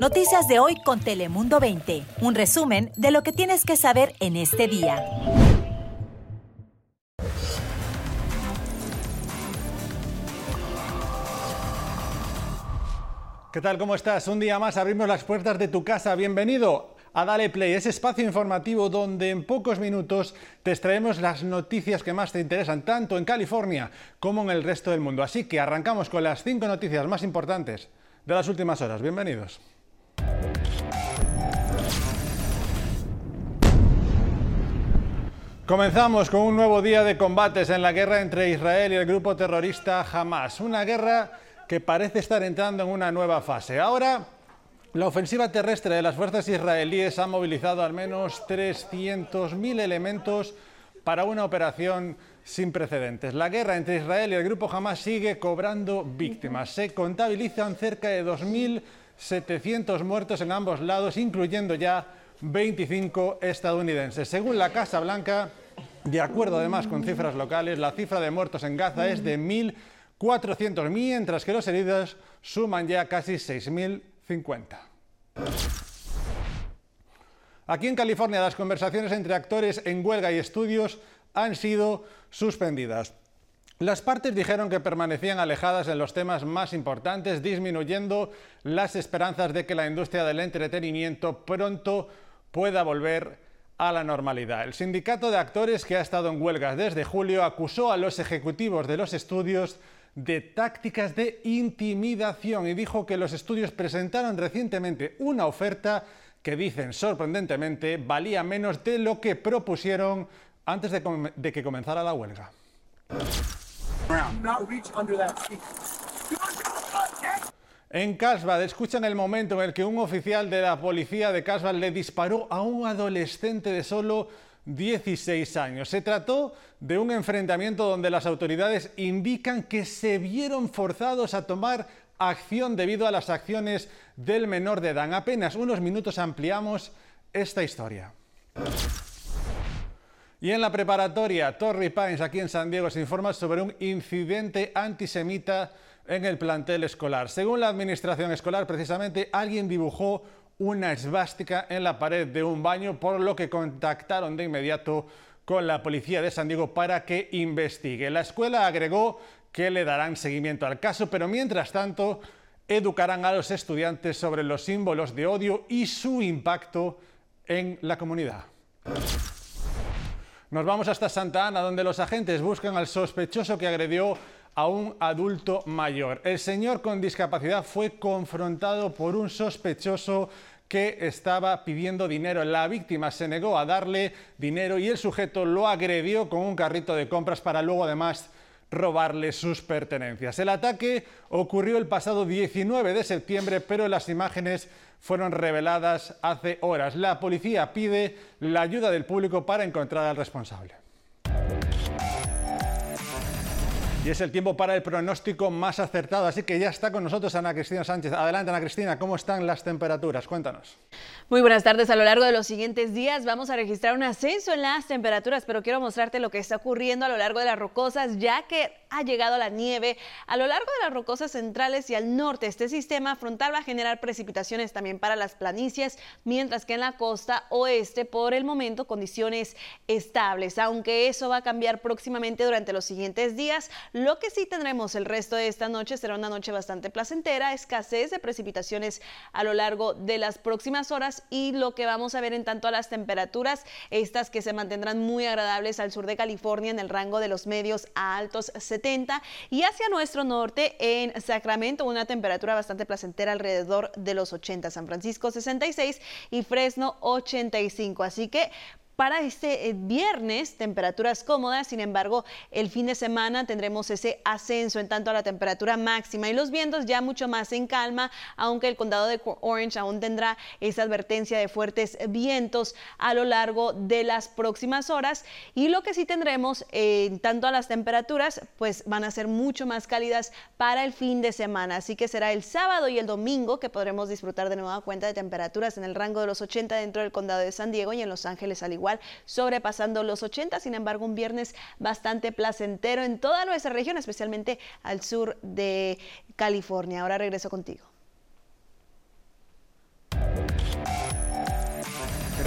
Noticias de hoy con Telemundo 20. Un resumen de lo que tienes que saber en este día. ¿Qué tal? ¿Cómo estás? Un día más abrimos las puertas de tu casa. Bienvenido a Dale Play, ese espacio informativo donde en pocos minutos te extraemos las noticias que más te interesan, tanto en California como en el resto del mundo. Así que arrancamos con las cinco noticias más importantes de las últimas horas. Bienvenidos. Comenzamos con un nuevo día de combates en la guerra entre Israel y el grupo terrorista Hamas. Una guerra que parece estar entrando en una nueva fase. Ahora, la ofensiva terrestre de las fuerzas israelíes ha movilizado al menos 300.000 elementos para una operación sin precedentes. La guerra entre Israel y el grupo Hamas sigue cobrando víctimas. Se contabilizan cerca de 2.700 muertos en ambos lados, incluyendo ya 25 estadounidenses. Según la Casa Blanca, de acuerdo además con cifras locales, la cifra de muertos en Gaza es de 1.400, mientras que los heridos suman ya casi 6.050. Aquí en California las conversaciones entre actores en huelga y estudios han sido suspendidas. Las partes dijeron que permanecían alejadas en los temas más importantes, disminuyendo las esperanzas de que la industria del entretenimiento pronto pueda volver a la normalidad. El sindicato de actores que ha estado en huelgas desde julio acusó a los ejecutivos de los estudios de tácticas de intimidación y dijo que los estudios presentaron recientemente una oferta que dicen sorprendentemente valía menos de lo que propusieron antes de, de que comenzara la huelga. En Carlsbad escuchan el momento en el que un oficial de la policía de Carlsbad le disparó a un adolescente de solo 16 años. Se trató de un enfrentamiento donde las autoridades indican que se vieron forzados a tomar acción debido a las acciones del menor de edad. En apenas unos minutos ampliamos esta historia. Y en la preparatoria Torrey Pines, aquí en San Diego, se informa sobre un incidente antisemita en el plantel escolar. Según la administración escolar, precisamente alguien dibujó una esvástica en la pared de un baño, por lo que contactaron de inmediato con la policía de San Diego para que investigue. La escuela agregó que le darán seguimiento al caso, pero mientras tanto educarán a los estudiantes sobre los símbolos de odio y su impacto en la comunidad. Nos vamos hasta Santa Ana, donde los agentes buscan al sospechoso que agredió a un adulto mayor. El señor con discapacidad fue confrontado por un sospechoso que estaba pidiendo dinero. La víctima se negó a darle dinero y el sujeto lo agredió con un carrito de compras para luego además robarle sus pertenencias. El ataque ocurrió el pasado 19 de septiembre, pero las imágenes fueron reveladas hace horas. La policía pide la ayuda del público para encontrar al responsable. Y es el tiempo para el pronóstico más acertado, así que ya está con nosotros Ana Cristina Sánchez. Adelante Ana Cristina, ¿cómo están las temperaturas? Cuéntanos. Muy buenas tardes. A lo largo de los siguientes días vamos a registrar un ascenso en las temperaturas, pero quiero mostrarte lo que está ocurriendo a lo largo de las rocosas, ya que ha llegado la nieve a lo largo de las rocosas centrales y al norte. Este sistema frontal va a generar precipitaciones también para las planicies, mientras que en la costa oeste, por el momento, condiciones estables, aunque eso va a cambiar próximamente durante los siguientes días. Lo que sí tendremos el resto de esta noche será una noche bastante placentera, escasez de precipitaciones a lo largo de las próximas horas y lo que vamos a ver en tanto a las temperaturas, estas que se mantendrán muy agradables al sur de California en el rango de los medios a altos 70 y hacia nuestro norte en Sacramento una temperatura bastante placentera alrededor de los 80, San Francisco 66 y Fresno 85. Así que para este eh, viernes, temperaturas cómodas, sin embargo, el fin de semana tendremos ese ascenso en tanto a la temperatura máxima y los vientos ya mucho más en calma, aunque el condado de Orange aún tendrá esa advertencia de fuertes vientos a lo largo de las próximas horas. Y lo que sí tendremos en tanto a las temperaturas, pues van a ser mucho más cálidas para el fin de semana. Así que será el sábado y el domingo que podremos disfrutar de nueva cuenta de temperaturas en el rango de los 80 dentro del condado de San Diego y en Los Ángeles al igual sobrepasando los 80. Sin embargo, un viernes bastante placentero en toda nuestra región, especialmente al sur de California. Ahora regreso contigo.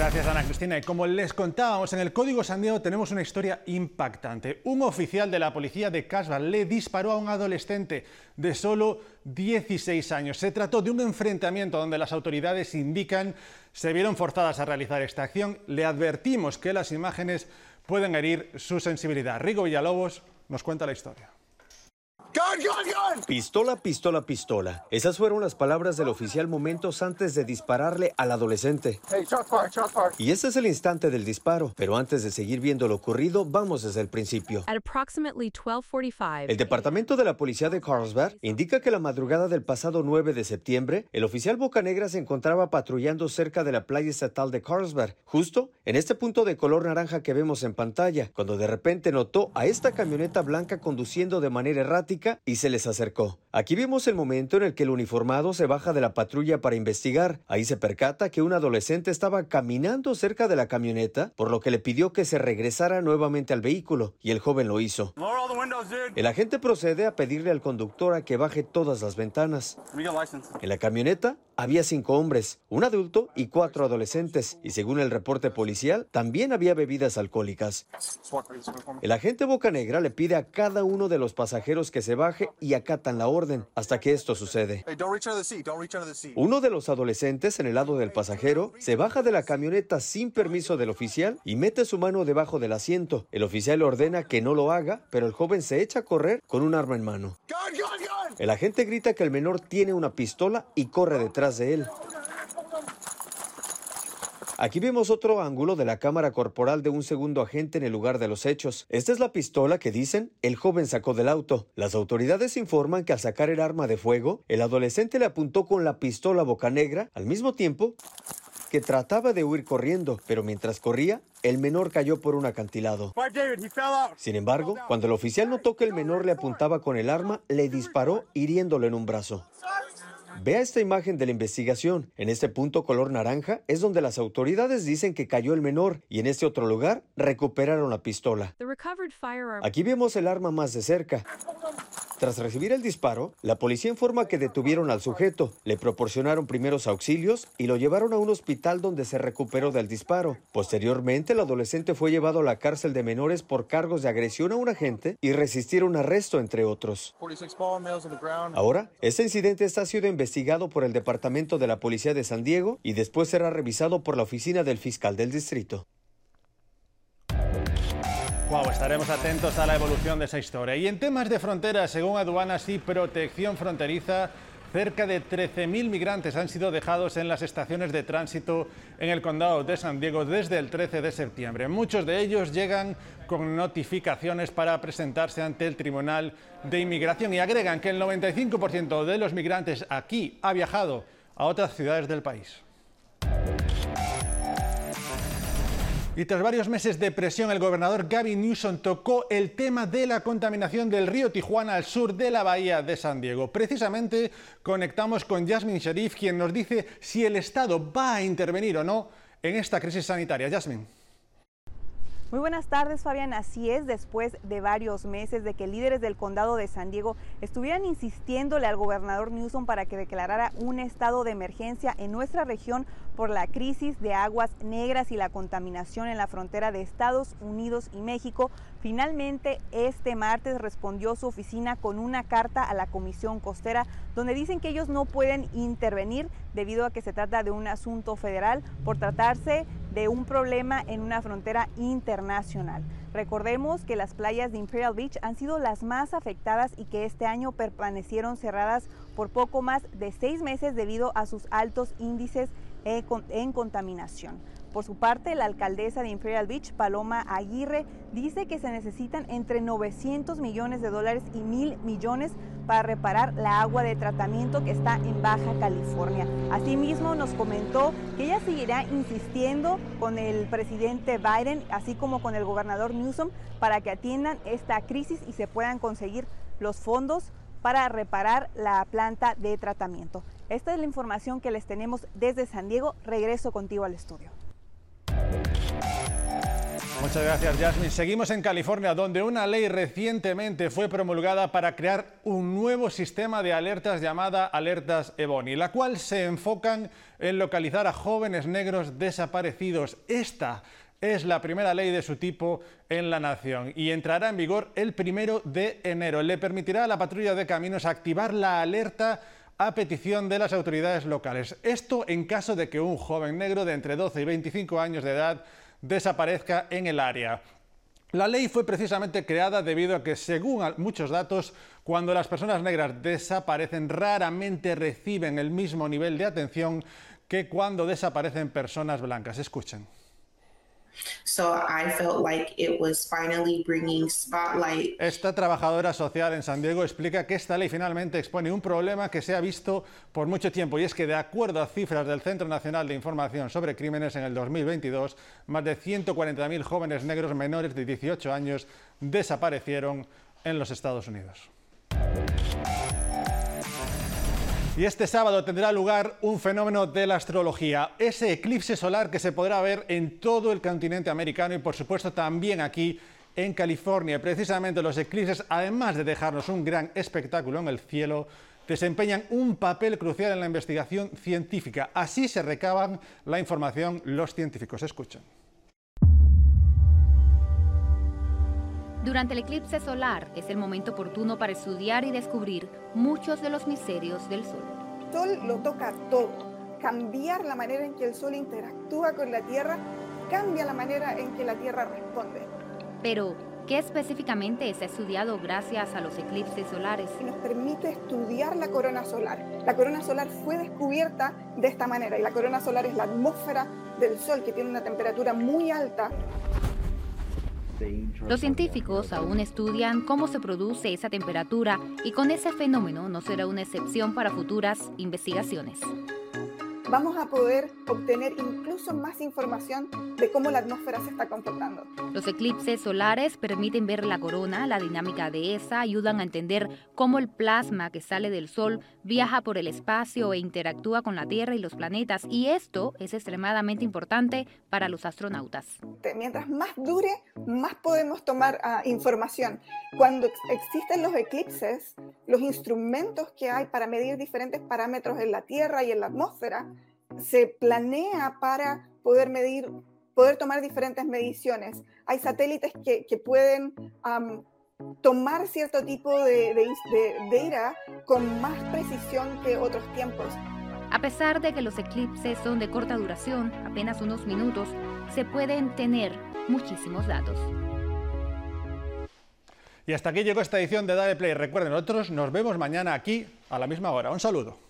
Gracias Ana Cristina. Y como les contábamos, en el Código San Diego tenemos una historia impactante. Un oficial de la policía de Casbah le disparó a un adolescente de solo 16 años. Se trató de un enfrentamiento donde las autoridades indican se vieron forzadas a realizar esta acción. Le advertimos que las imágenes pueden herir su sensibilidad. Rigo Villalobos nos cuenta la historia. Pistola, pistola, pistola. Esas fueron las palabras del oficial momentos antes de dispararle al adolescente. Y este es el instante del disparo. Pero antes de seguir viendo lo ocurrido, vamos desde el principio. El departamento de la policía de Carlsbad indica que la madrugada del pasado 9 de septiembre, el oficial Bocanegra se encontraba patrullando cerca de la playa estatal de Carlsbad, justo en este punto de color naranja que vemos en pantalla, cuando de repente notó a esta camioneta blanca conduciendo de manera errática y se les acercó. Aquí vemos el momento en el que el uniformado se baja de la patrulla para investigar. Ahí se percata que un adolescente estaba caminando cerca de la camioneta, por lo que le pidió que se regresara nuevamente al vehículo, y el joven lo hizo. El agente procede a pedirle al conductor a que baje todas las ventanas. En la camioneta había cinco hombres, un adulto y cuatro adolescentes, y según el reporte policial, también había bebidas alcohólicas. El agente Boca Negra le pide a cada uno de los pasajeros que se baje y acatan la orden hasta que esto sucede. Uno de los adolescentes en el lado del pasajero se baja de la camioneta sin permiso del oficial y mete su mano debajo del asiento. El oficial ordena que no lo haga, pero el joven se echa a correr con un arma en mano. El agente grita que el menor tiene una pistola y corre detrás de él. Aquí vemos otro ángulo de la cámara corporal de un segundo agente en el lugar de los hechos. Esta es la pistola que dicen el joven sacó del auto. Las autoridades informan que al sacar el arma de fuego, el adolescente le apuntó con la pistola boca negra al mismo tiempo que trataba de huir corriendo, pero mientras corría, el menor cayó por un acantilado. Sin embargo, cuando el oficial notó que el menor le apuntaba con el arma, le disparó hiriéndolo en un brazo. Vea esta imagen de la investigación. En este punto color naranja es donde las autoridades dicen que cayó el menor y en este otro lugar recuperaron la pistola. Aquí vemos el arma más de cerca. Tras recibir el disparo, la policía informa que detuvieron al sujeto, le proporcionaron primeros auxilios y lo llevaron a un hospital donde se recuperó del disparo. Posteriormente, el adolescente fue llevado a la cárcel de menores por cargos de agresión a un agente y resistir un arresto, entre otros. Ahora, este incidente está siendo investigado por el Departamento de la Policía de San Diego y después será revisado por la oficina del fiscal del distrito. Wow, estaremos atentos a la evolución de esa historia. Y en temas de fronteras, según aduanas y protección fronteriza, cerca de 13.000 migrantes han sido dejados en las estaciones de tránsito en el condado de San Diego desde el 13 de septiembre. Muchos de ellos llegan con notificaciones para presentarse ante el Tribunal de Inmigración y agregan que el 95% de los migrantes aquí ha viajado a otras ciudades del país. Y tras varios meses de presión, el gobernador Gavin Newsom tocó el tema de la contaminación del río Tijuana al sur de la bahía de San Diego. Precisamente conectamos con Jasmine Sharif, quien nos dice si el Estado va a intervenir o no en esta crisis sanitaria. Jasmine. Muy buenas tardes, Fabián. Así es, después de varios meses de que líderes del condado de San Diego estuvieran insistiéndole al gobernador Newsom para que declarara un estado de emergencia en nuestra región por la crisis de aguas negras y la contaminación en la frontera de Estados Unidos y México, finalmente este martes respondió su oficina con una carta a la Comisión Costera donde dicen que ellos no pueden intervenir debido a que se trata de un asunto federal por tratarse de un problema en una frontera internacional. Recordemos que las playas de Imperial Beach han sido las más afectadas y que este año permanecieron cerradas por poco más de seis meses debido a sus altos índices en contaminación. Por su parte, la alcaldesa de Imperial Beach, Paloma Aguirre, dice que se necesitan entre 900 millones de dólares y mil millones para reparar la agua de tratamiento que está en Baja California. Asimismo, nos comentó que ella seguirá insistiendo con el presidente Biden, así como con el gobernador Newsom, para que atiendan esta crisis y se puedan conseguir los fondos para reparar la planta de tratamiento. Esta es la información que les tenemos desde San Diego. Regreso contigo al estudio. Muchas gracias, Jasmine. Seguimos en California, donde una ley recientemente fue promulgada para crear un nuevo sistema de alertas llamada Alertas Ebony, la cual se enfocan en localizar a jóvenes negros desaparecidos. Esta es la primera ley de su tipo en la nación y entrará en vigor el primero de enero. Le permitirá a la patrulla de caminos activar la alerta a petición de las autoridades locales. Esto en caso de que un joven negro de entre 12 y 25 años de edad desaparezca en el área. La ley fue precisamente creada debido a que, según muchos datos, cuando las personas negras desaparecen, raramente reciben el mismo nivel de atención que cuando desaparecen personas blancas. Escuchen. Esta trabajadora social en San Diego explica que esta ley finalmente expone un problema que se ha visto por mucho tiempo y es que de acuerdo a cifras del Centro Nacional de Información sobre Crímenes en el 2022, más de 140.000 jóvenes negros menores de 18 años desaparecieron en los Estados Unidos. Y este sábado tendrá lugar un fenómeno de la astrología, ese eclipse solar que se podrá ver en todo el continente americano y por supuesto también aquí en California. Precisamente los eclipses, además de dejarnos un gran espectáculo en el cielo, desempeñan un papel crucial en la investigación científica. Así se recaban la información los científicos. Escuchen. Durante el eclipse solar es el momento oportuno para estudiar y descubrir muchos de los misterios del Sol. El Sol lo toca todo. Cambiar la manera en que el Sol interactúa con la Tierra cambia la manera en que la Tierra responde. Pero, ¿qué específicamente es estudiado gracias a los eclipses solares? Nos permite estudiar la corona solar. La corona solar fue descubierta de esta manera y la corona solar es la atmósfera del Sol que tiene una temperatura muy alta los científicos aún estudian cómo se produce esa temperatura y con ese fenómeno no será una excepción para futuras investigaciones. Vamos a poder obtener incluso más información de cómo la atmósfera se está comportando. Los eclipses solares permiten ver la corona, la dinámica de esa, ayudan a entender cómo el plasma que sale del Sol viaja por el espacio e interactúa con la Tierra y los planetas, y esto es extremadamente importante para los astronautas. Mientras más dure, más podemos tomar uh, información. Cuando existen los eclipses, los instrumentos que hay para medir diferentes parámetros en la Tierra y en la atmósfera, se planea para poder medir, poder tomar diferentes mediciones. Hay satélites que, pueden tomar cierto tipo de, de, data con más precisión que otros tiempos. A pesar de que los eclipses son de corta duración, apenas unos minutos, se pueden tener muchísimos datos. Y hasta aquí llegó esta edición de Dale Play. Recuerden, nosotros nos vemos mañana aquí a la misma hora. Un saludo.